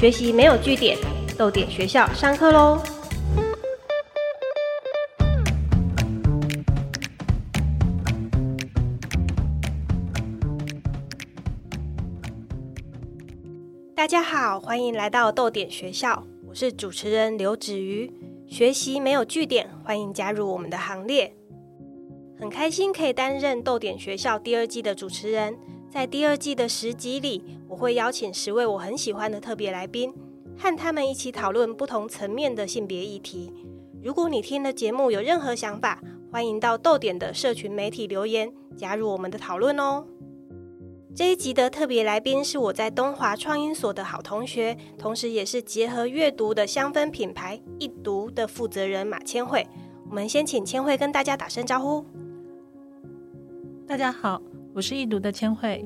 学习没有据点，豆点学校上课喽！大家好，欢迎来到豆点学校，我是主持人刘子瑜。学习没有据点，欢迎加入我们的行列。很开心可以担任豆点学校第二季的主持人。在第二季的十集里，我会邀请十位我很喜欢的特别来宾，和他们一起讨论不同层面的性别议题。如果你听了节目有任何想法，欢迎到豆点的社群媒体留言，加入我们的讨论哦。这一集的特别来宾是我在东华创音所的好同学，同时也是结合阅读的香氛品牌一读的负责人马千惠。我们先请千惠跟大家打声招呼。大家好。我是易读的千惠，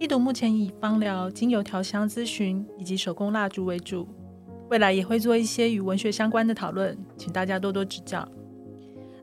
一读目前以芳疗、精油调香咨询以及手工蜡烛为主，未来也会做一些与文学相关的讨论，请大家多多指教。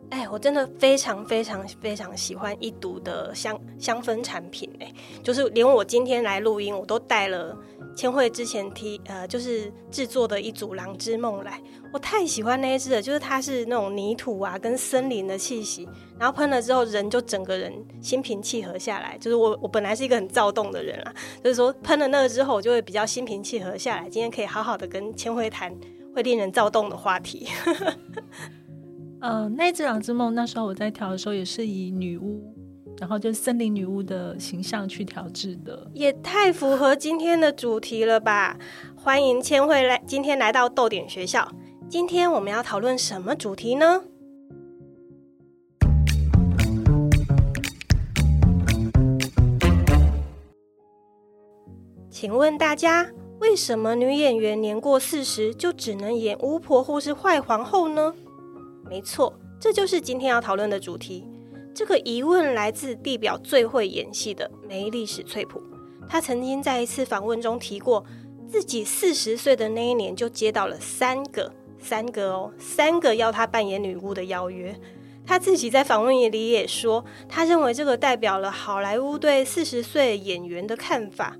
哎，我真的非常非常非常喜欢一读的香香氛产品，哎，就是连我今天来录音，我都带了。千惠之前提呃，就是制作的一组《狼之梦》来，我太喜欢那一支了，就是它是那种泥土啊跟森林的气息，然后喷了之后人就整个人心平气和下来。就是我我本来是一个很躁动的人啊，就是说喷了那个之后，我就会比较心平气和下来。今天可以好好的跟千惠谈会令人躁动的话题。呃，那只《狼之梦》那时候我在调的时候也是以女巫。然后就森林女巫的形象去调制的，也太符合今天的主题了吧！欢迎千惠来，今天来到豆点学校。今天我们要讨论什么主题呢？请问大家，为什么女演员年过四十就只能演巫婆或是坏皇后呢？没错，这就是今天要讨论的主题。这个疑问来自地表最会演戏的梅丽史翠普。她曾经在一次访问中提过，自己四十岁的那一年就接到了三个、三个哦，三个要她扮演女巫的邀约。她自己在访问里也说，她认为这个代表了好莱坞对四十岁演员的看法。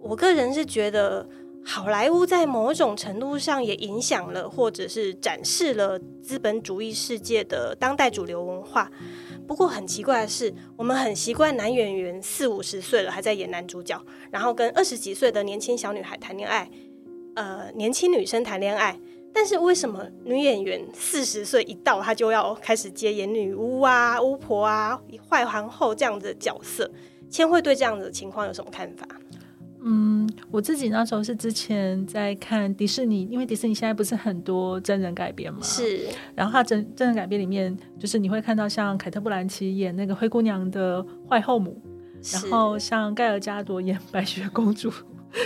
我个人是觉得，好莱坞在某种程度上也影响了，或者是展示了资本主义世界的当代主流文化。不过很奇怪的是，我们很习惯男演员四五十岁了还在演男主角，然后跟二十几岁的年轻小女孩谈恋爱，呃，年轻女生谈恋爱。但是为什么女演员四十岁一到，她就要开始接演女巫啊、巫婆啊、坏皇后这样子的角色？千惠对这样子的情况有什么看法？嗯，我自己那时候是之前在看迪士尼，因为迪士尼现在不是很多真人改编嘛，是。然后它真真人改编里面，就是你会看到像凯特·布兰奇演那个灰姑娘的坏后母，然后像盖尔加朵演白雪公主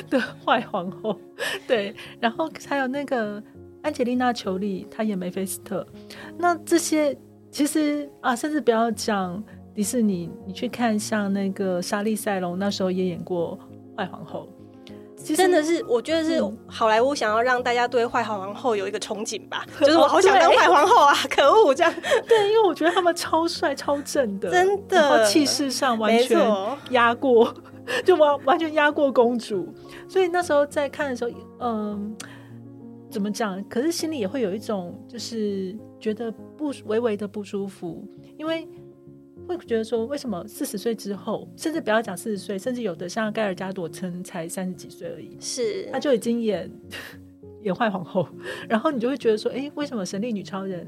的坏皇后，对。然后还有那个安吉丽娜·裘丽，她演梅菲斯特。那这些其实啊，甚至不要讲迪士尼，你去看像那个莎莉·赛隆，那时候也演过。坏皇后，真的是，我觉得是好莱坞想要让大家对坏皇后有一个憧憬吧，就是我好想当坏皇后啊！可恶，这样对，因为我觉得他们超帅、超正的，真的，气势上完全压过，就完完全压过公主。所以那时候在看的时候，嗯，怎么讲？可是心里也会有一种，就是觉得不微微的不舒服，因为。会觉得说，为什么四十岁之后，甚至不要讲四十岁，甚至有的像盖尔加朵称才三十几岁而已，是他就已经演 演坏皇后，然后你就会觉得说，哎，为什么神力女超人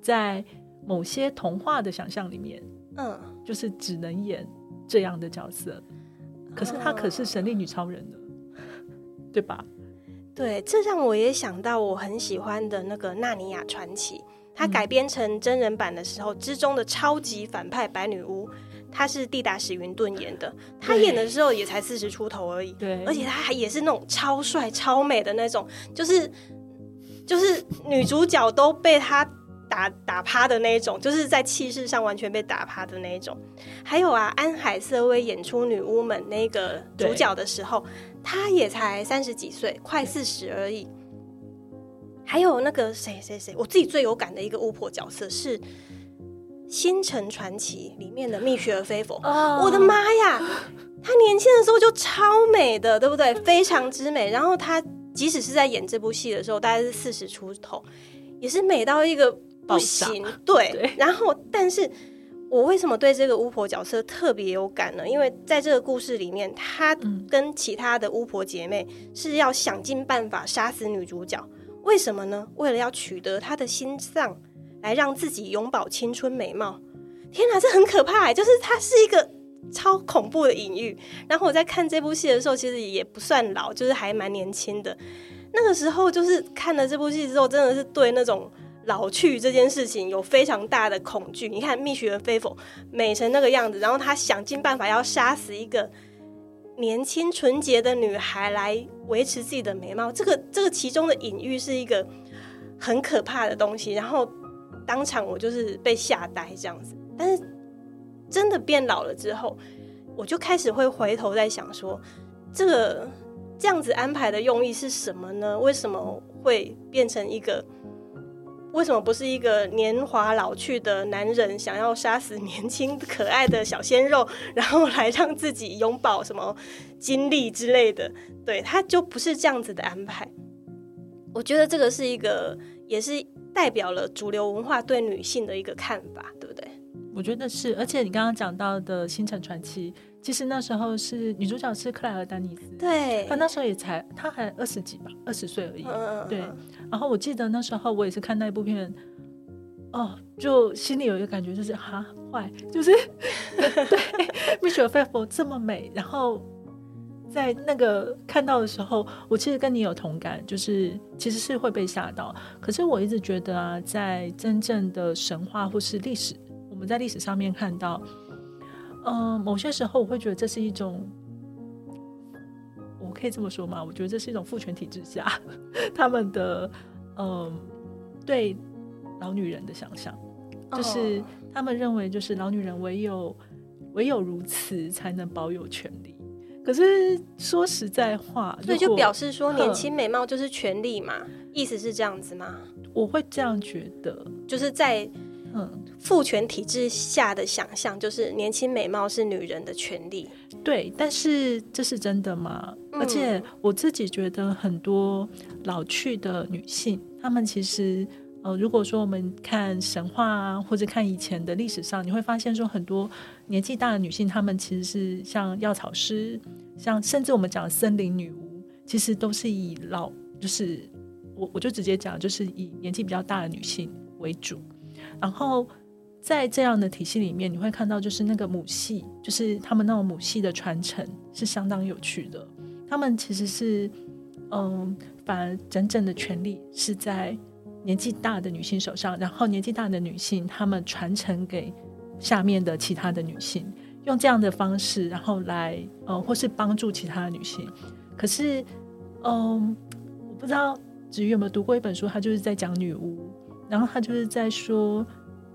在某些童话的想象里面，嗯，就是只能演这样的角色，可是她可是神力女超人呢，对吧？对，这让我也想到我很喜欢的那个《纳尼亚传奇》。他改编成真人版的时候，之中的超级反派白女巫，她是蒂达史云顿演的。她演的时候也才四十出头而已，对，而且她还也是那种超帅超美的那种，就是就是女主角都被她打打趴的那一种，就是在气势上完全被打趴的那一种。还有啊，安海瑟薇演出女巫们那个主角的时候，她也才三十几岁，快四十而已。还有那个谁谁谁，我自己最有感的一个巫婆角色是《星辰传奇》里面的蜜雪儿菲佛。我的妈呀，她年轻的时候就超美的，对不对？非常之美。然后她即使是在演这部戏的时候，大概是四十出头，也是美到一个不行。对，然后但是。我为什么对这个巫婆角色特别有感呢？因为在这个故事里面，她跟其他的巫婆姐妹是要想尽办法杀死女主角。为什么呢？为了要取得她的心脏，来让自己永葆青春美貌。天哪，这很可怕！就是它是一个超恐怖的隐喻。然后我在看这部戏的时候，其实也不算老，就是还蛮年轻的。那个时候，就是看了这部戏之后，真的是对那种。老去这件事情有非常大的恐惧。你看蜜雪儿菲佛美成那个样子，然后他想尽办法要杀死一个年轻纯洁的女孩来维持自己的美貌。这个这个其中的隐喻是一个很可怕的东西。然后当场我就是被吓呆这样子。但是真的变老了之后，我就开始会回头在想说，这个这样子安排的用意是什么呢？为什么会变成一个？为什么不是一个年华老去的男人想要杀死年轻可爱的小鲜肉，然后来让自己拥抱什么精力之类的？对，他就不是这样子的安排。我觉得这个是一个，也是代表了主流文化对女性的一个看法，对不对？我觉得是，而且你刚刚讲到的《星辰传奇》。其实那时候是女主角是克莱尔·丹尼斯，对，她那时候也才，她还二十几吧，二十岁而已。对，然后我记得那时候我也是看那一部片，哦，就心里有一个感觉，就是哈坏，就是 对，Michelle Pfeiffer 这么美，然后在那个看到的时候，我其实跟你有同感，就是其实是会被吓到。可是我一直觉得啊，在真正的神话或是历史，我们在历史上面看到。嗯，某些时候我会觉得这是一种，我可以这么说吗？我觉得这是一种父权体制下 他们的嗯对老女人的想象，就是他们认为就是老女人唯有唯有如此才能保有权利。可是说实在话，所以就表示说年轻美貌就是权利嘛？意思是这样子吗？我会这样觉得，就是在。嗯，父权体制下的想象就是年轻美貌是女人的权利。对，但是这是真的吗？而且我自己觉得很多老去的女性，她们其实呃，如果说我们看神话啊，或者看以前的历史上，你会发现说很多年纪大的女性，她们其实是像药草师，像甚至我们讲森林女巫，其实都是以老，就是我我就直接讲，就是以年纪比较大的女性为主。然后在这样的体系里面，你会看到就是那个母系，就是他们那种母系的传承是相当有趣的。他们其实是，嗯，反而真正的权利是在年纪大的女性手上，然后年纪大的女性她们传承给下面的其他的女性，用这样的方式，然后来，呃，或是帮助其他的女性。可是，嗯，我不知道子瑜有没有读过一本书，他就是在讲女巫。然后他就是在说，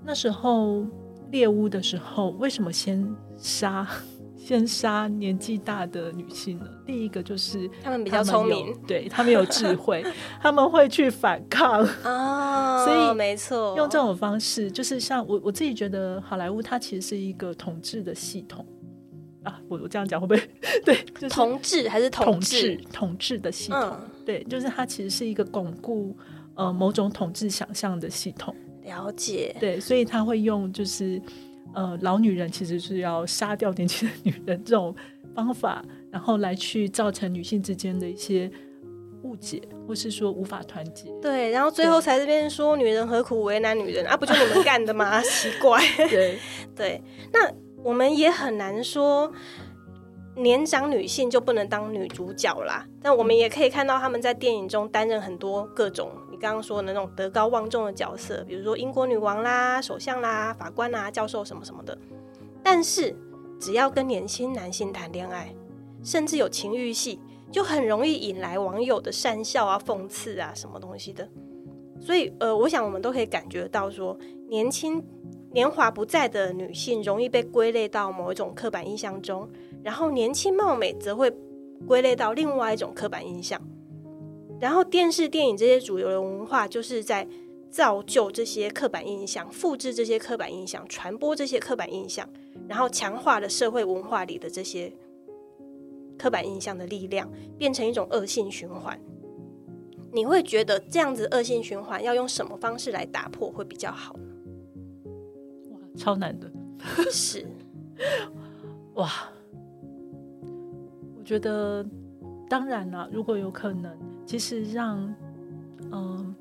那时候猎巫的时候，为什么先杀先杀年纪大的女性呢？第一个就是他们比较聪明，对他们有智慧，他们会去反抗啊。所以没错，用这种方式，就是像我我自己觉得，好莱坞它其实是一个统治的系统啊。我我这样讲会不会 对？统治还是统治统治的系统？对，就是它其实是一个巩固。呃，某种统治想象的系统，了解。对，所以他会用就是，呃，老女人其实是要杀掉年轻的女人这种方法，然后来去造成女性之间的一些误解，或是说无法团结。对，然后最后才这边说女人何苦为难女人啊？不就你们干的吗？奇怪。对对，那我们也很难说。年长女性就不能当女主角啦，但我们也可以看到他们在电影中担任很多各种你刚刚说的那种德高望重的角色，比如说英国女王啦、首相啦、法官啦、教授什么什么的。但是只要跟年轻男性谈恋爱，甚至有情欲戏，就很容易引来网友的讪笑啊、讽刺啊什么东西的。所以，呃，我想我们都可以感觉到说，年轻年华不在的女性容易被归类到某一种刻板印象中。然后年轻貌美则会归类到另外一种刻板印象，然后电视、电影这些主流的文化就是在造就这些刻板印象，复制这些刻板印象，传播这些刻板印象，然后强化了社会文化里的这些刻板印象的力量，变成一种恶性循环。你会觉得这样子恶性循环要用什么方式来打破会比较好呢？哇，超难的，是 哇，我觉得当然了，如果有可能，其实让嗯。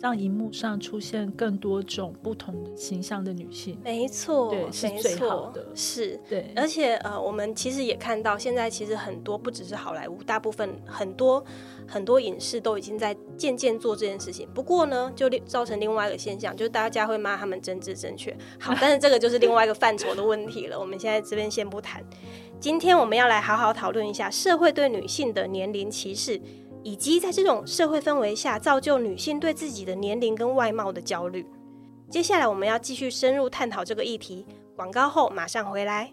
让荧幕上出现更多种不同的形象的女性，没错，对，是最好的，是，对。而且呃，我们其实也看到，现在其实很多不只是好莱坞，大部分很多很多影视都已经在渐渐做这件事情。不过呢，就造成另外一个现象，就是大家会骂他们政治正确。好，但是这个就是另外一个范畴的问题了。我们现在这边先不谈。今天我们要来好好讨论一下社会对女性的年龄歧视。以及在这种社会氛围下，造就女性对自己的年龄跟外貌的焦虑。接下来我们要继续深入探讨这个议题。广告后马上回来。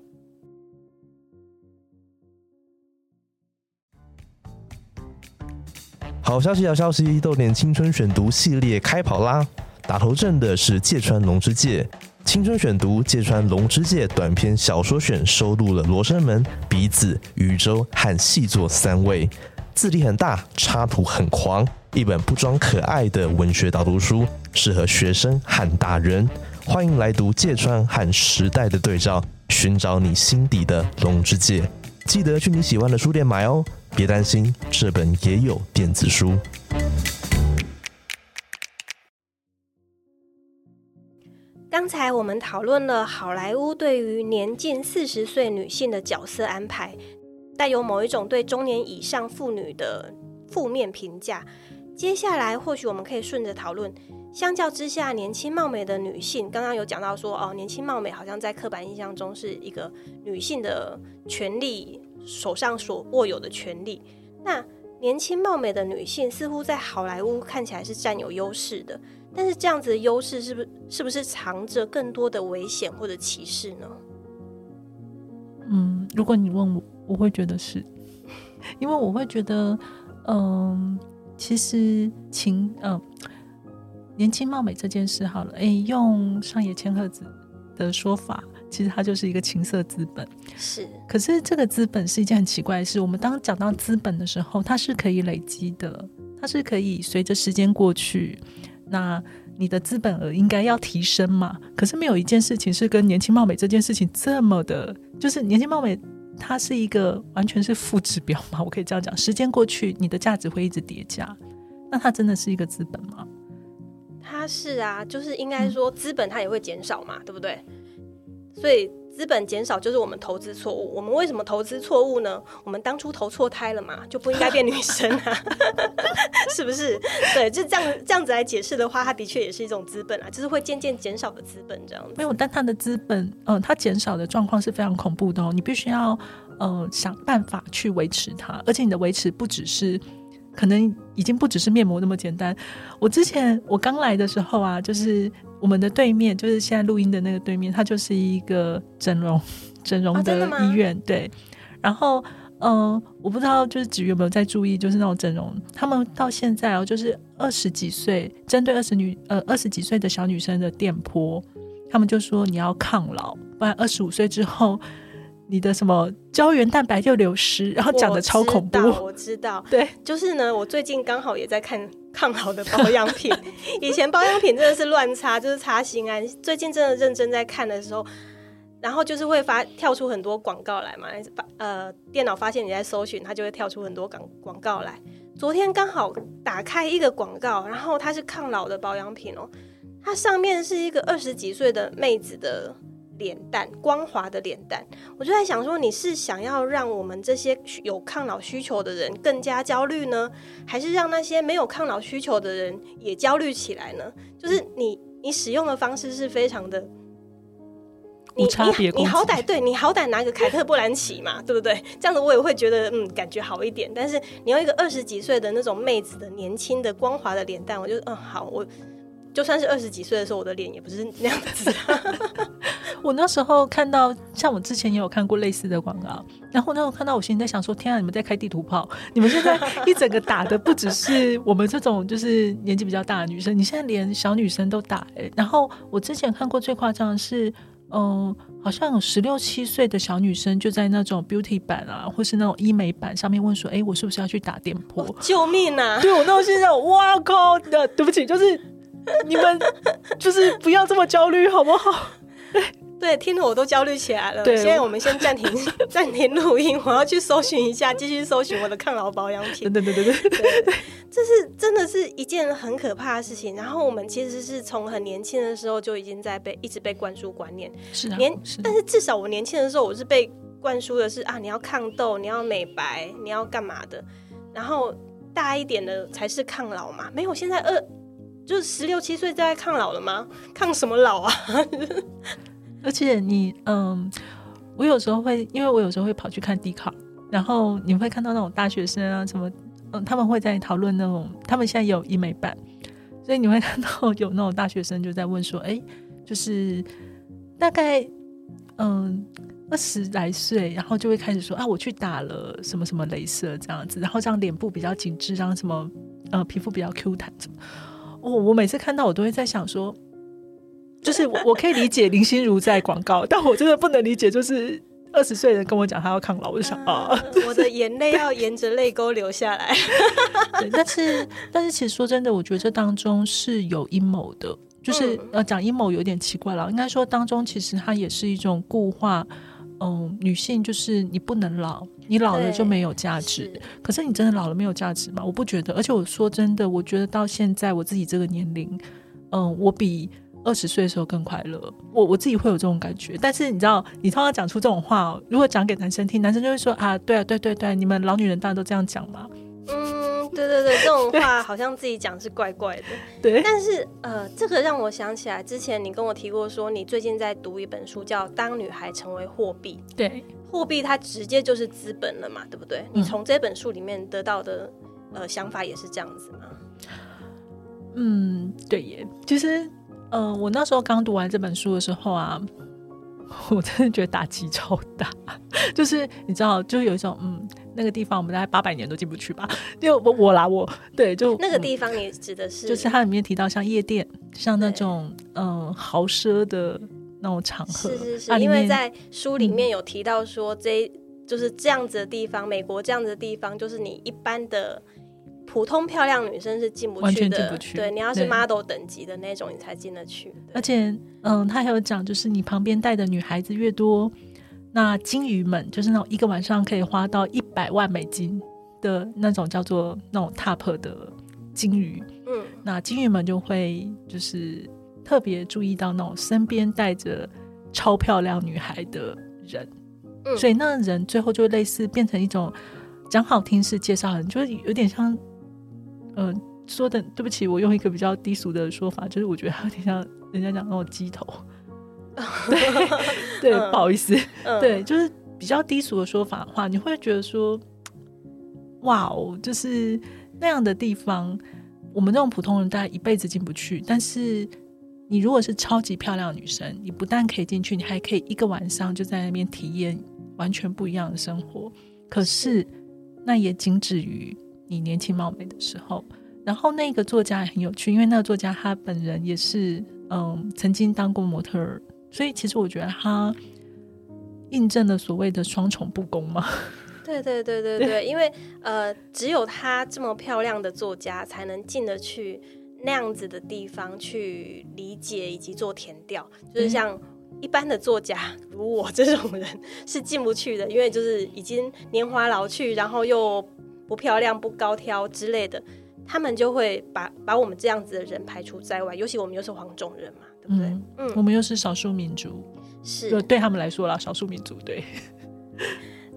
好消息，好消息！豆点青春选读系列开跑啦！打头阵的是芥川龙之介。青春选读芥川龙之介短篇小说选收录了《罗生门》《鼻子》《宇宙》和《细作》三位。字体很大，插图很狂，一本不装可爱的文学导读书，适合学生和大人。欢迎来读芥川和时代的对照，寻找你心底的龙之介。记得去你喜欢的书店买哦，别担心，这本也有电子书。刚才我们讨论了好莱坞对于年近四十岁女性的角色安排。带有某一种对中年以上妇女的负面评价。接下来，或许我们可以顺着讨论，相较之下，年轻貌美的女性，刚刚有讲到说，哦，年轻貌美好像在刻板印象中是一个女性的权利手上所握有的权利。那年轻貌美的女性似乎在好莱坞看起来是占有优势的，但是这样子的优势是不是是不是藏着更多的危险或者歧视呢？嗯，如果你问我。我会觉得是，因为我会觉得，嗯，其实情，嗯，年轻貌美这件事好了，哎，用上野千鹤子的说法，其实它就是一个情色资本。是，可是这个资本是一件很奇怪的事。我们当讲到资本的时候，它是可以累积的，它是可以随着时间过去，那你的资本额应该要提升嘛？可是没有一件事情是跟年轻貌美这件事情这么的，就是年轻貌美。它是一个完全是负指标吗？我可以这样讲，时间过去，你的价值会一直叠加，那它真的是一个资本吗？它是啊，就是应该说资本它也会减少嘛，对不对？所以。资本减少就是我们投资错误。我们为什么投资错误呢？我们当初投错胎了嘛，就不应该变女生啊，是不是？对，就这样这样子来解释的话，它的确也是一种资本啊，就是会渐渐减少的资本这样子。没有，但它的资本，嗯，它减少的状况是非常恐怖的哦。你必须要，呃，想办法去维持它，而且你的维持不只是。可能已经不只是面膜那么简单。我之前我刚来的时候啊，就是我们的对面，就是现在录音的那个对面，它就是一个整容 整容的医院。对，然后嗯，我不知道就是子瑜有没有在注意，就是那种整容，他们到现在哦，就是二十几岁，针对二十女呃二十几岁的小女生的电波，他们就说你要抗老，不然二十五岁之后。你的什么胶原蛋白就流失，然后讲的超恐怖。我知道，对，就是呢。我最近刚好也在看抗老的保养品，以前保养品真的是乱擦，就是擦心安。最近真的认真在看的时候，然后就是会发跳出很多广告来嘛。呃，电脑发现你在搜寻，它就会跳出很多广广告来。昨天刚好打开一个广告，然后它是抗老的保养品哦，它上面是一个二十几岁的妹子的。脸蛋光滑的脸蛋，我就在想说，你是想要让我们这些有抗老需求的人更加焦虑呢，还是让那些没有抗老需求的人也焦虑起来呢？就是你你使用的方式是非常的，你你你好歹对你好歹拿个凯特布兰奇嘛，对不对？这样子我也会觉得嗯感觉好一点。但是你用一个二十几岁的那种妹子的年轻的光滑的脸蛋，我就嗯好我。就算是二十几岁的时候，我的脸也不是那样子。我那时候看到，像我之前也有看过类似的广告，然后那时候看到，我心里在想说：天啊，你们在开地图炮！你们现在 一整个打的不只是我们这种就是年纪比较大的女生，你现在连小女生都打。哎，然后我之前看过最夸张的是，嗯，好像有十六七岁的小女生就在那种 beauty 版啊，或是那种医美版上面问说：“哎，我是不是要去打电波？”救命啊！对我那种现在，哇靠的，对不起，就是你们就是不要这么焦虑好不好？对，听得我都焦虑起来了。现在我们先暂停 暂停录音，我要去搜寻一下，继续搜寻我的抗老保养品。对对对对对，这是真的是一件很可怕的事情。然后我们其实是从很年轻的时候就已经在被一直被灌输观念，是啊。年，但是至少我年轻的时候，我是被灌输的是啊，你要抗痘，你要美白，你要干嘛的。然后大一点的才是抗老嘛，没有现在二就是十六七岁就在抗老了吗？抗什么老啊？而且你嗯，我有时候会，因为我有时候会跑去看迪卡，然后你会看到那种大学生啊，什么嗯，他们会在讨论那种，他们现在有医美版，所以你会看到有那种大学生就在问说，哎，就是大概嗯二十来岁，然后就会开始说啊，我去打了什么什么镭射这样子，然后这样脸部比较紧致，让什么呃皮肤比较 Q 弹什么，哦，我每次看到我都会在想说。就是我我可以理解林心如在广告，但我真的不能理解，就是二十岁人跟我讲他要抗老，我就想啊，我的眼泪要沿着泪沟流下来。但是但是其实说真的，我觉得这当中是有阴谋的，就是呃讲阴谋有点奇怪了，应该说当中其实它也是一种固化，嗯，女性就是你不能老，你老了就没有价值。可是你真的老了没有价值吗？我不觉得，而且我说真的，我觉得到现在我自己这个年龄，嗯，我比。二十岁的时候更快乐，我我自己会有这种感觉。但是你知道，你通常讲出这种话，如果讲给男生听，男生就会说啊，对啊，对对对，你们老女人当然都这样讲嘛。嗯，对对对，这种话好像自己讲是怪怪的。对。但是呃，这个让我想起来，之前你跟我提过说，你最近在读一本书，叫《当女孩成为货币》。对。货币它直接就是资本了嘛，对不对？你从这本书里面得到的呃想法也是这样子吗？嗯，对耶，其实。嗯，我那时候刚读完这本书的时候啊，我真的觉得打击超大。就是你知道，就有一种嗯，那个地方我们大概八百年都进不去吧。就我我啦，我对，就那个地方，你指的是？就是它里面提到像夜店，像那种嗯豪奢的那种场合。是是是，因为在书里面有提到说，这就是这样子的地方，美国这样子的地方，就是你一般的。普通漂亮女生是进不去的，对你要是 model 等级的那种，你才进得去。而且，嗯，他还有讲，就是你旁边带的女孩子越多，那金鱼们就是那种一个晚上可以花到一百万美金的那种叫做那种 top 的金鱼，嗯，那金鱼们就会就是特别注意到那种身边带着超漂亮女孩的人，嗯。所以那人最后就类似变成一种讲好听是介绍人，就是有点像。嗯，说的对不起，我用一个比较低俗的说法，就是我觉得有点像人家讲那种鸡头，对对，不好意思，对，就是比较低俗的说法的话，你会觉得说，哇哦，就是那样的地方，我们这种普通人大概一辈子进不去。但是你如果是超级漂亮女生，你不但可以进去，你还可以一个晚上就在那边体验完全不一样的生活。可是那也仅止于。你年轻貌美的时候，然后那个作家也很有趣，因为那个作家他本人也是嗯曾经当过模特儿，所以其实我觉得他印证了所谓的双重不公嘛。对对对对对，因为呃只有他这么漂亮的作家才能进得去那样子的地方去理解以及做填调，就是像一般的作家如我这种人是进不去的，因为就是已经年华老去，然后又。不漂亮、不高挑之类的，他们就会把把我们这样子的人排除在外。尤其我们又是黄种人嘛，对不对？嗯，我们又是少数民族，是对他们来说啦，少数民族对。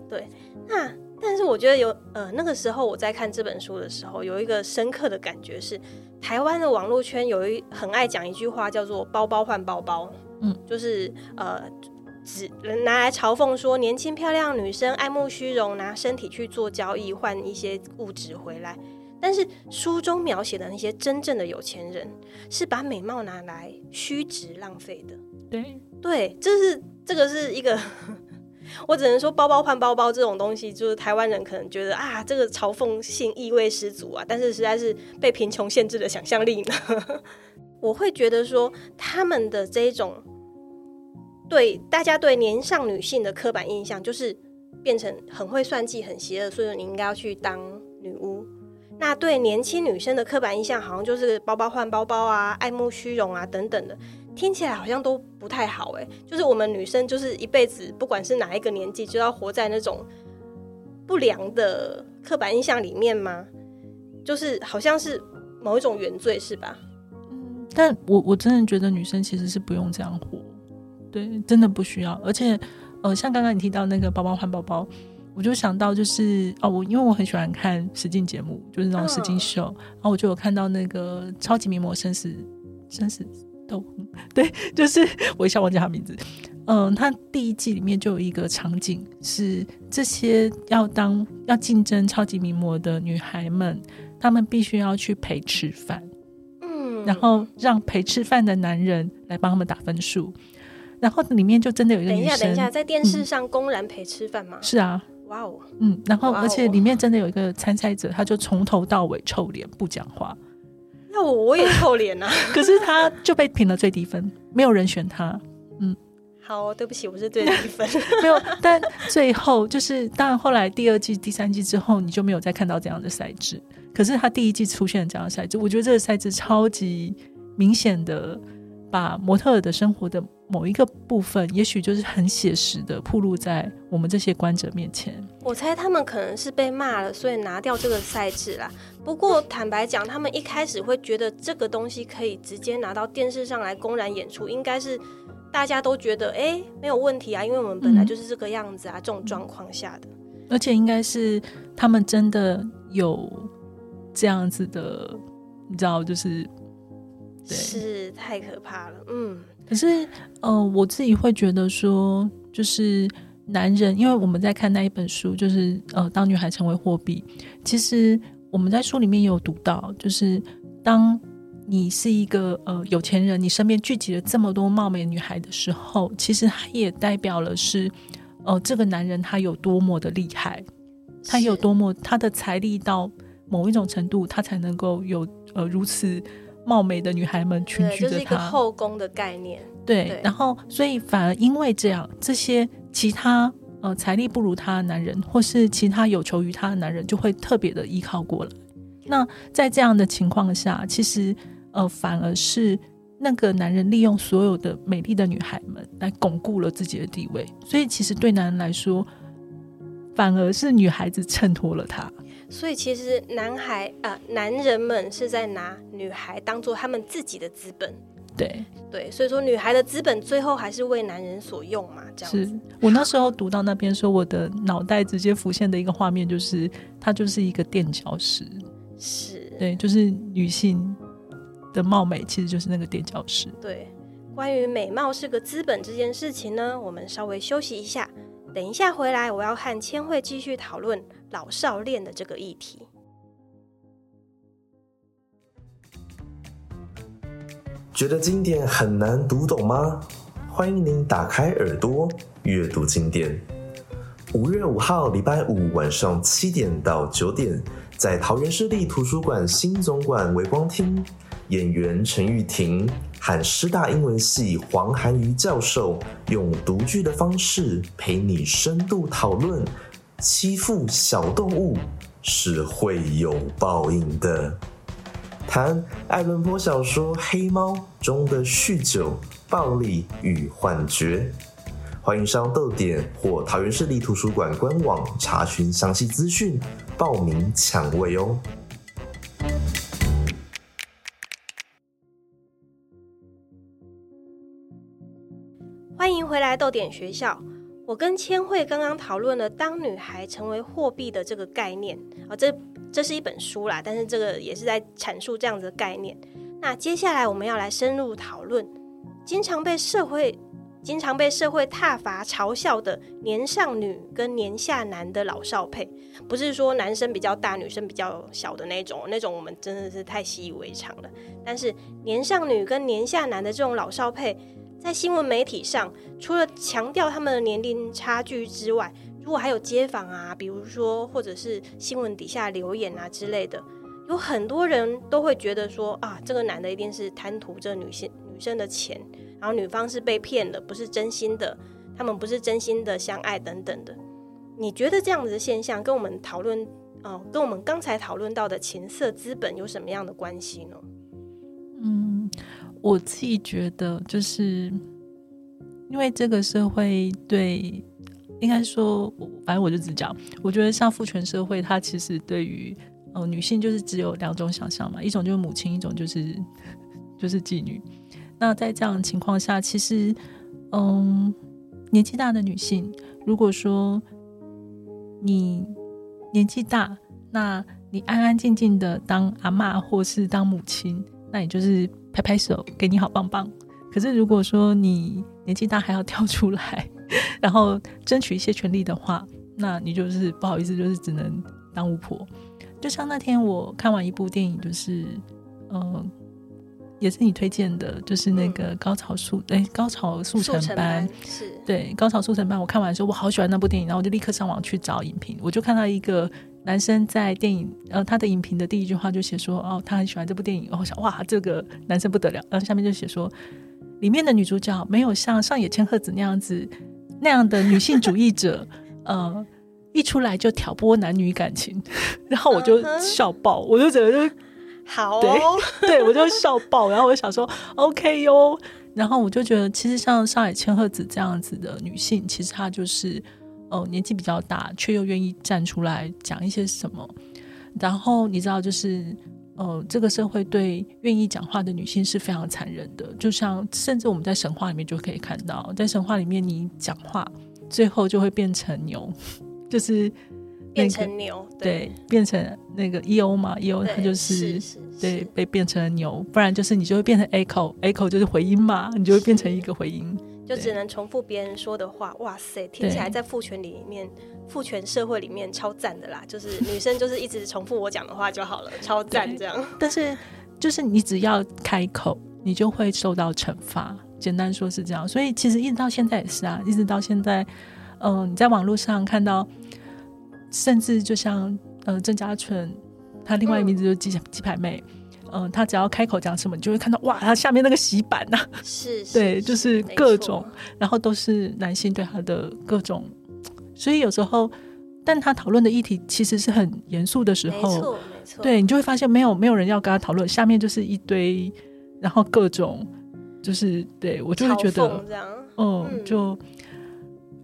对，那但是我觉得有呃，那个时候我在看这本书的时候，有一个深刻的感觉是，台湾的网络圈有一很爱讲一句话，叫做“包包换包包”，嗯，就是呃。只拿来嘲讽说年轻漂亮女生爱慕虚荣，拿身体去做交易换一些物质回来。但是书中描写的那些真正的有钱人，是把美貌拿来虚值浪费的。对对，这是这个是一个，我只能说包包换包包这种东西，就是台湾人可能觉得啊，这个嘲讽性意味十足啊。但是实在是被贫穷限制了想象力呢。我会觉得说他们的这种。对大家对年上女性的刻板印象就是变成很会算计、很邪恶，所以你应该要去当女巫。那对年轻女生的刻板印象，好像就是包包换包包啊，爱慕虚荣啊等等的，听起来好像都不太好哎。就是我们女生就是一辈子，不管是哪一个年纪，就要活在那种不良的刻板印象里面吗？就是好像是某一种原罪，是吧？嗯，但我我真的觉得女生其实是不用这样活，对，真的不需要。而且，呃，像刚刚你提到那个包包换包包。我就想到，就是哦，我因为我很喜欢看实境节目，就是那种实境秀，然后我就有看到那个超级名模生死生死斗，对，就是我一下忘记他名字。嗯，他第一季里面就有一个场景，是这些要当要竞争超级名模的女孩们，她们必须要去陪吃饭，嗯，然后让陪吃饭的男人来帮他们打分数，然后里面就真的有一个女生，等一下，等一下，在电视上公然陪吃饭吗？是啊。哇哦，嗯，然后而且里面真的有一个参赛者，他就从头到尾臭脸不讲话。那我我也臭脸啊，可是他就被评了最低分，没有人选他。嗯，好，对不起，我是最低分。没有，但最后就是，当然后来第二季、第三季之后，你就没有再看到这样的赛制。可是他第一季出现这样的赛制，我觉得这个赛制超级明显的把模特的生活的。某一个部分，也许就是很写实的铺露在我们这些观者面前。我猜他们可能是被骂了，所以拿掉这个赛制啦。不过坦白讲，他们一开始会觉得这个东西可以直接拿到电视上来公然演出，应该是大家都觉得哎没有问题啊，因为我们本来就是这个样子啊，这种状况下的。而且应该是他们真的有这样子的，你知道，就是是太可怕了，嗯。可是，呃，我自己会觉得说，就是男人，因为我们在看那一本书，就是呃，当女孩成为货币。其实我们在书里面也有读到，就是当你是一个呃有钱人，你身边聚集了这么多貌美女孩的时候，其实它也代表了是，呃，这个男人他有多么的厉害，他有多么他的财力到某一种程度，他才能够有呃如此。貌美的女孩们群居着，就是一个后宫的概念。对，然后所以反而因为这样，这些其他呃财力不如他的男人，或是其他有求于他的男人，就会特别的依靠过来。那在这样的情况下，其实呃反而是那个男人利用所有的美丽的女孩们来巩固了自己的地位。所以其实对男人来说，反而是女孩子衬托了他。所以其实男孩啊，男人们是在拿女孩当做他们自己的资本。对对，所以说女孩的资本最后还是为男人所用嘛。这样是我那时候读到那边说，我的脑袋直接浮现的一个画面就是，它就是一个垫脚石。是，对，就是女性的貌美其实就是那个垫脚石。对，关于美貌是个资本这件事情呢，我们稍微休息一下，等一下回来，我要和千惠继续讨论。老少恋的这个议题，觉得经典很难读懂吗？欢迎您打开耳朵阅读经典。五月五号，礼拜五晚上七点到九点，在桃园市立图书馆新总馆微光厅，演员陈玉婷和师大英文系黄涵瑜教授用读剧的方式陪你深度讨论。欺负小动物是会有报应的。谈爱伦坡小说《黑猫》中的酗酒、暴力与幻觉。欢迎上豆点或桃园市立图书馆官网查询详细资讯，报名抢位哦。欢迎回来豆点学校。我跟千惠刚刚讨论了当女孩成为货币的这个概念啊，这这是一本书啦，但是这个也是在阐述这样子的概念。那接下来我们要来深入讨论，经常被社会经常被社会挞伐嘲笑的年上女跟年下男的老少配，不是说男生比较大，女生比较小的那种，那种我们真的是太习以为常了。但是年上女跟年下男的这种老少配。在新闻媒体上，除了强调他们的年龄差距之外，如果还有街访啊，比如说或者是新闻底下留言啊之类的，有很多人都会觉得说啊，这个男的一定是贪图这女性女生的钱，然后女方是被骗的，不是真心的，他们不是真心的相爱等等的。你觉得这样子的现象跟我们讨论，呃，跟我们刚才讨论到的情色资本有什么样的关系呢？嗯，我自己觉得，就是因为这个社会对，应该说，反正我就只讲，我觉得像父权社会，它其实对于呃女性就是只有两种想象嘛，一种就是母亲，一种就是就是妓女。那在这样的情况下，其实，嗯，年纪大的女性，如果说你年纪大，那你安安静静的当阿妈或是当母亲。那你就是拍拍手，给你好棒棒。可是如果说你年纪大还要跳出来，然后争取一些权利的话，那你就是不好意思，就是只能当巫婆。就像那天我看完一部电影，就是嗯，也是你推荐的，就是那个高潮速哎高潮速成班，是对高潮速成班。我看完的时候，我好喜欢那部电影，然后我就立刻上网去找影评，我就看到一个。男生在电影呃，他的影评的第一句话就写说：“哦，他很喜欢这部电影。”我想，哇，这个男生不得了。然后下面就写说，里面的女主角没有像上野千鹤子那样子那样的女性主义者，呃，一出来就挑拨男女感情。然后我就笑爆，我就觉得就好，对，对我就笑爆。然后我就想说，OK 哟。然后我就觉得，其实像上野千鹤子这样子的女性，其实她就是。哦，年纪比较大，却又愿意站出来讲一些什么。然后你知道，就是呃，这个社会对愿意讲话的女性是非常残忍的。就像，甚至我们在神话里面就可以看到，在神话里面，你讲话最后就会变成牛，就是变成牛，对，变成那个 E O 嘛，E O 它就是对被变成了牛，不然就是你就会变成 Echo，Echo 就是回音嘛，你就会变成一个回音。就只能重复别人说的话，哇塞，听起来在父权里面、父权社会里面超赞的啦！就是女生就是一直重复我讲的话就好了，超赞这样。但是就是你只要开口，你就会受到惩罚。简单说是这样，所以其实一直到现在也是啊，一直到现在，嗯，你在网络上看到，甚至就像呃郑家纯，他另外一个名字就是鸡鸡排妹。嗯，他只要开口讲什么，你就会看到哇，他下面那个洗版呐，是，对，就是各种，然后都是男性对他的各种，所以有时候，但他讨论的议题其实是很严肃的时候，对你就会发现没有没有人要跟他讨论，下面就是一堆，然后各种，就是对我就会觉得，嗯，就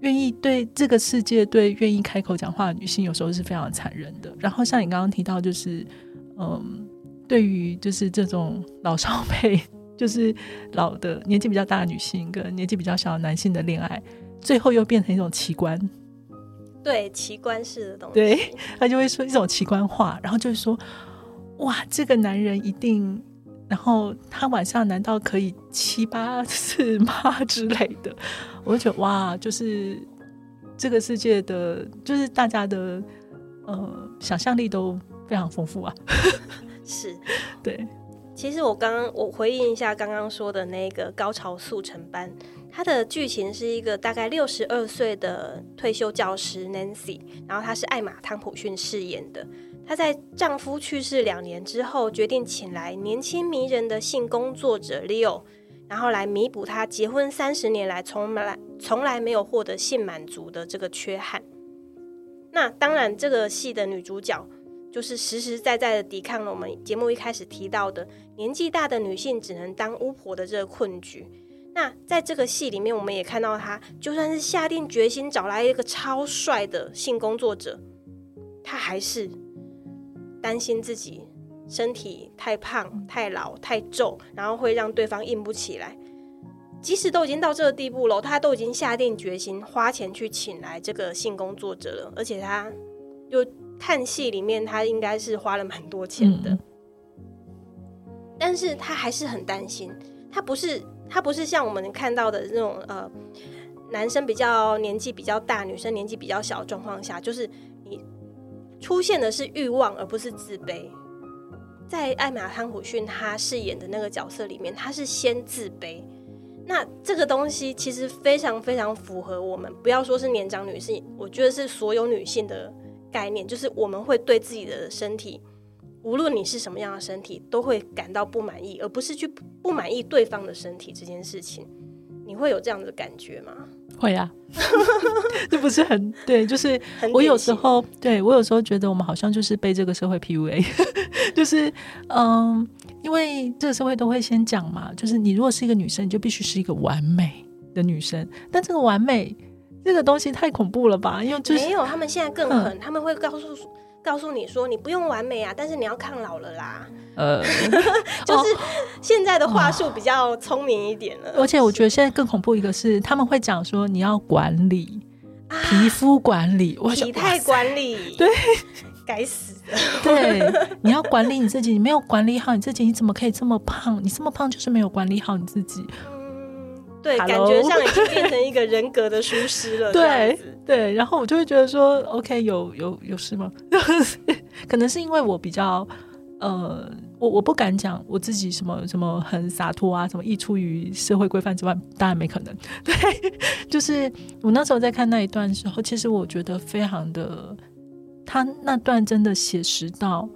愿意对这个世界对愿意开口讲话的女性，有时候是非常残忍的。然后像你刚刚提到，就是嗯。对于就是这种老少配，就是老的年纪比较大的女性跟年纪比较小的男性的恋爱，最后又变成一种奇观，对奇观式的东西，对他就会说一种奇观话，然后就是说哇，这个男人一定，然后他晚上难道可以七八次吗 之类的？我就觉得哇，就是这个世界的，就是大家的呃想象力都非常丰富啊。是，对。其实我刚刚我回应一下刚刚说的那个高潮速成班，它的剧情是一个大概六十二岁的退休教师 Nancy，然后她是艾玛汤普逊饰演的。她在丈夫去世两年之后，决定请来年轻迷人的性工作者 Leo，然后来弥补她结婚三十年来从来从来没有获得性满足的这个缺憾。那当然，这个戏的女主角。就是实实在在的抵抗了我们节目一开始提到的年纪大的女性只能当巫婆的这个困局。那在这个戏里面，我们也看到她，就算是下定决心找来一个超帅的性工作者，她还是担心自己身体太胖、太老、太皱，然后会让对方硬不起来。即使都已经到这个地步了，她都已经下定决心花钱去请来这个性工作者了，而且她又。看戏里面，他应该是花了蛮多钱的，但是他还是很担心。他不是他不是像我们看到的那种呃，男生比较年纪比较大，女生年纪比较小的状况下，就是你出现的是欲望，而不是自卑。在艾玛汤普逊他饰演的那个角色里面，他是先自卑。那这个东西其实非常非常符合我们，不要说是年长女性，我觉得是所有女性的。概念就是我们会对自己的身体无论你是什么样的身体，都会感到不满意，而不是去不满意对方的身体这件事情。你会有这样的感觉吗？会啊，这不是很对，就是很我有时候对我有时候觉得我们好像就是被这个社会 PUA，就是嗯，因为这个社会都会先讲嘛，就是你如果是一个女生，你就必须是一个完美的女生，但这个完美这个东西太恐怖了吧？因为就是没有，他们现在更狠，他们会告诉告诉你说，你不用完美啊，但是你要抗老了啦。呃，就是现在的话术比较聪明一点了，而且我觉得现在更恐怖一个是他们会讲说你要管理皮肤管理，我想体态管理，对，该死的。对，你要管理你自己，你没有管理好你自己，你怎么可以这么胖？你这么胖就是没有管理好你自己。嗯，对，感觉上已经变成一个人格的疏失了。对对，然后我就会觉得说，OK，有有有事吗？可能是因为我比较呃，我我不敢讲我自己什么什么很洒脱啊，什么溢出于社会规范之外，当然没可能。对，就是我那时候在看那一段时候，其实我觉得非常的，他那段真的写实到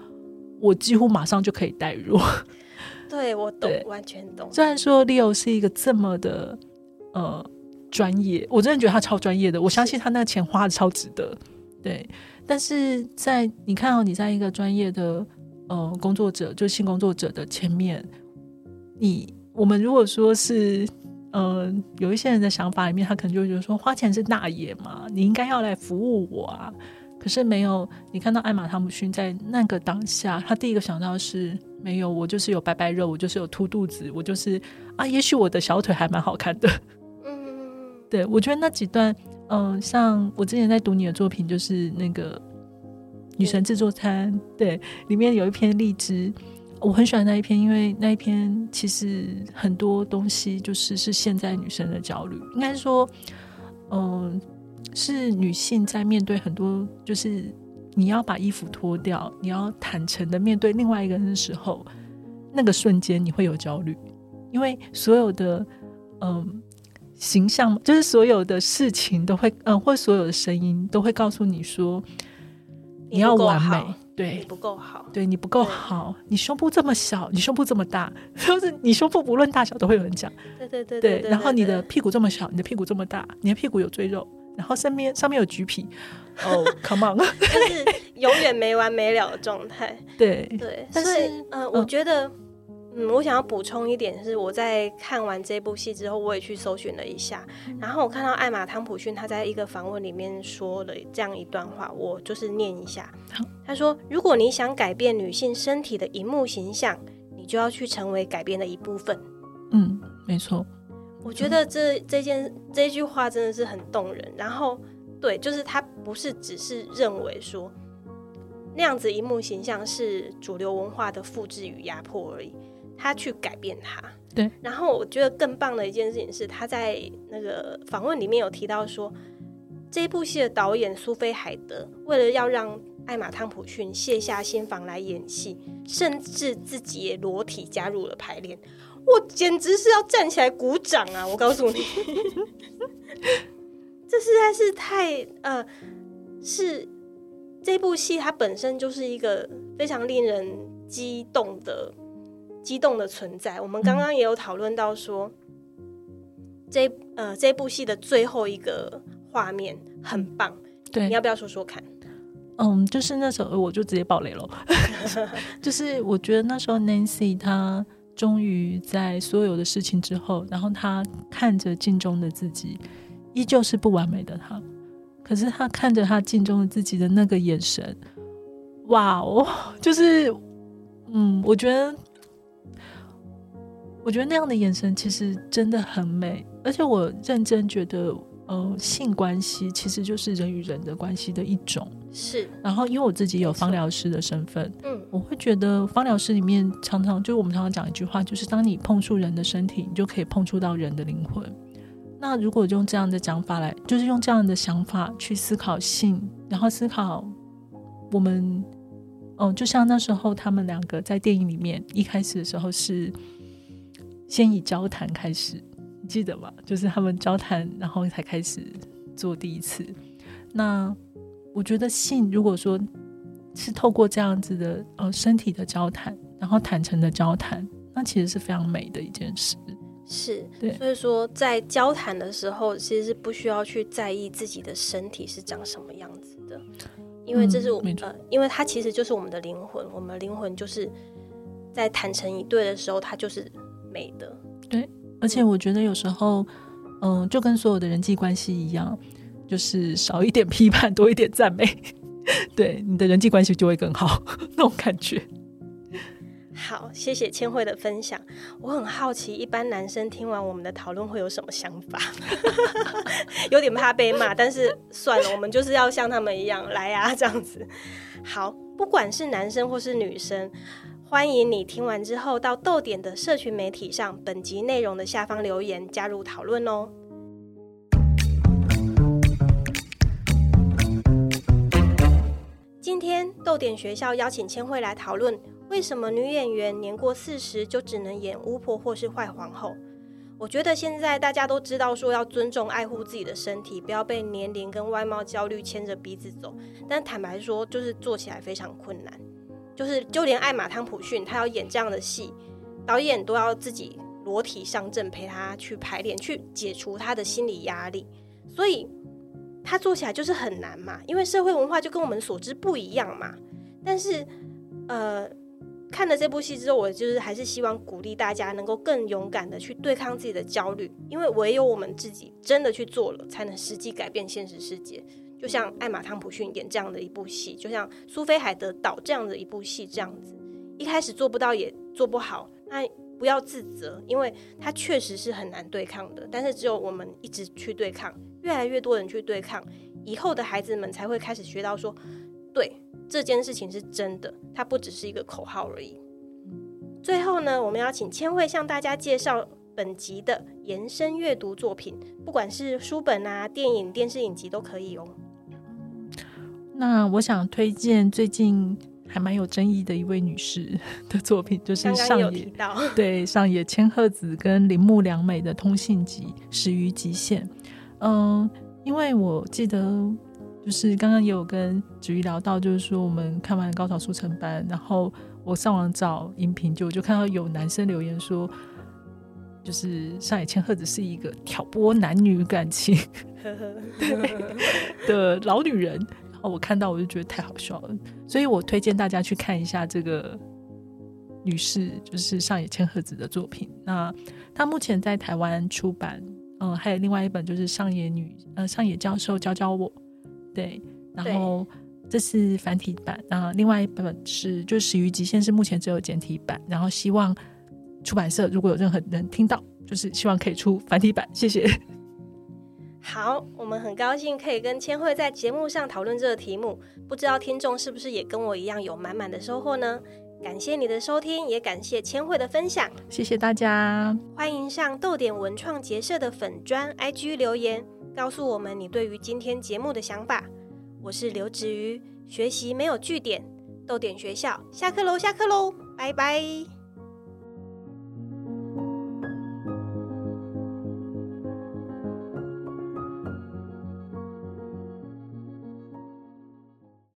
我几乎马上就可以代入。对我懂，完全懂。虽然说 Leo 是一个这么的呃专业，我真的觉得他超专业的，我相信他那个钱花的超值得。对，但是在你看到、你在一个专业的呃工作者，就性工作者的前面，你我们如果说是。呃，有一些人的想法里面，他可能就会觉得说，花钱是大爷嘛，你应该要来服务我啊。可是没有，你看到艾玛汤姆逊在那个当下，他第一个想到的是没有，我就是有白白肉，我就是有凸肚子，我就是啊，也许我的小腿还蛮好看的。嗯，对我觉得那几段，嗯、像我之前在读你的作品，就是那个《女神制作餐》，对，里面有一篇荔枝，我很喜欢那一篇，因为那一篇其实很多东西就是是现在女生的焦虑，应该说，嗯、是女性在面对很多，就是你要把衣服脱掉，你要坦诚的面对另外一个人的时候，那个瞬间你会有焦虑，因为所有的嗯、形象，就是所有的事情都会，嗯、或所有的声音都会告诉你说，你要完美，对。你不够好。对你不够好，你胸部这么小，你胸部这么大，就是你胸部不论大小都会有人讲。对对对对，对，然后你的屁股这么小，你的屁股这么大，你的屁股有赘肉，然后身边上面有橘皮，哦、c o m e on，就是永远没完没了的状态。对，对，但是呃，我觉得，嗯，我想要补充一点是，我在看完这部戏之后，我也去搜寻了一下，然后我看到艾玛汤普逊他在一个访问里面说了这样一段话，我就是念一下好。他说：“如果你想改变女性身体的荧幕形象，你就要去成为改变的一部分。”嗯，没错，我觉得这这件这句话真的是很动人。然后，对，就是他不是只是认为说那样子一幕形象是主流文化的复制与压迫而已，他去改变它。对。然后我觉得更棒的一件事情是，他在那个访问里面有提到说，这部戏的导演苏菲海德为了要让艾玛汤普逊卸下心防来演戏，甚至自己也裸体加入了排练。我简直是要站起来鼓掌啊！我告诉你，这实在是太呃，是这部戏它本身就是一个非常令人激动的激动的存在。我们刚刚也有讨论到说，这呃这部戏的最后一个画面很棒，对你，要不要说说看？嗯，就是那时候我就直接爆雷了，就是我觉得那时候 Nancy 她终于在所有的事情之后，然后他看着镜中的自己，依旧是不完美的他，可是他看着他镜中的自己的那个眼神，哇哦，就是嗯，我觉得。我觉得那样的眼神其实真的很美，而且我认真觉得，呃，性关系其实就是人与人的关系的一种。是，然后，因为我自己有没错芳疗师的身份，嗯，我会觉得芳疗师里面常常就我们常常讲一句话，就是当你碰触人的身体，你就可以碰触到人的灵魂。那如果用这样的讲法来，就是用这样的想法去思考性，然后思考我们，哦，就像那时候他们两个在电影里面一开始的时候是先以交谈开始，你记得吗？就是他们交谈，然后才开始做第一次。那我觉得性，如果说是透过这样子的呃身体的交谈，然后坦诚的交谈，那其实是非常美的一件事。是，所以说在交谈的时候，其实是不需要去在意自己的身体是长什么样子的，因为这是我呃，因为它其实就是我们的灵魂，我们的灵魂就是在坦诚以对的时候，它就是美的。对而且我觉得有时候，嗯、就跟所有的人际关系一样，就是少一点批判，多一点赞美，对你的人际关系就会更好，那种感觉。好，谢谢千惠的分享。我很好奇，一般男生听完我们的讨论会有什么想法？有点怕被骂，但是算了，我们就是要像他们一样来啊，这样子。好，不管是男生或是女生，欢迎你听完之后到豆点的社群媒体上本集内容的下方留言加入讨论哦。今天豆点学校邀请千惠来讨论，为什么女演员年过四十就只能演巫婆或是坏皇后？我觉得现在大家都知道说要尊重、爱护自己的身体，不要被年龄跟外貌焦虑牵着鼻子走。但坦白说，就是做起来非常困难。就是就连艾玛汤普逊，她要演这样的戏，导演都要自己裸体上阵陪她去排练，去解除她的心理压力。所以他做起来就是很难嘛，因为社会文化就跟我们所知不一样嘛。但是，呃，看了这部戏之后，我就是还是希望鼓励大家能够更勇敢的去对抗自己的焦虑，因为唯有我们自己真的去做了，才能实际改变现实世界。就像艾玛汤普逊演这样的一部戏，就像苏菲海德导这样的一部戏这样子，一开始做不到也做不好，那不要自责，因为它确实是很难对抗的。但是只有我们一直去对抗，越来越多人去对抗，以后的孩子们才会开始学到说，对这件事情是真的，它不只是一个口号而已。最后呢，我们要请千惠向大家介绍本集的延伸阅读作品，不管是书本啊、电影、电视影集都可以哦。那我想推荐最近还蛮有争议的一位女士的作品，就是上野对上野千鹤子跟铃木良美的通信集《始于极限》。嗯，因为我记得就是刚刚也有跟子瑜聊到，就是说我们看完高潮速成班，然后我上网找音频，就就看到有男生留言说，就是上野千鹤子是一个挑拨男女感情 的老女人。然后我看到我就觉得太好笑了，所以我推荐大家去看一下这个女士，就是上野千鹤子的作品。那她目前在台湾出版，嗯、还有另外一本就是上野女呃上野教授教教我，对，然后这是繁体版，然后另外一本是就始于极限是目前只有简体版，然后希望出版社如果有任何人听到，就是希望可以出繁体版，谢谢。好，我们很高兴可以跟千惠在节目上讨论这个题目，不知道听众是不是也跟我一样有满满的收获呢？感谢你的收听，也感谢千惠的分享。谢谢大家，欢迎上豆点文创结社的粉砖 IG 留言，告诉我们你对于今天节目的想法。我是刘子瑜，学习没有据点，豆点学校下课喽，下课喽，拜拜。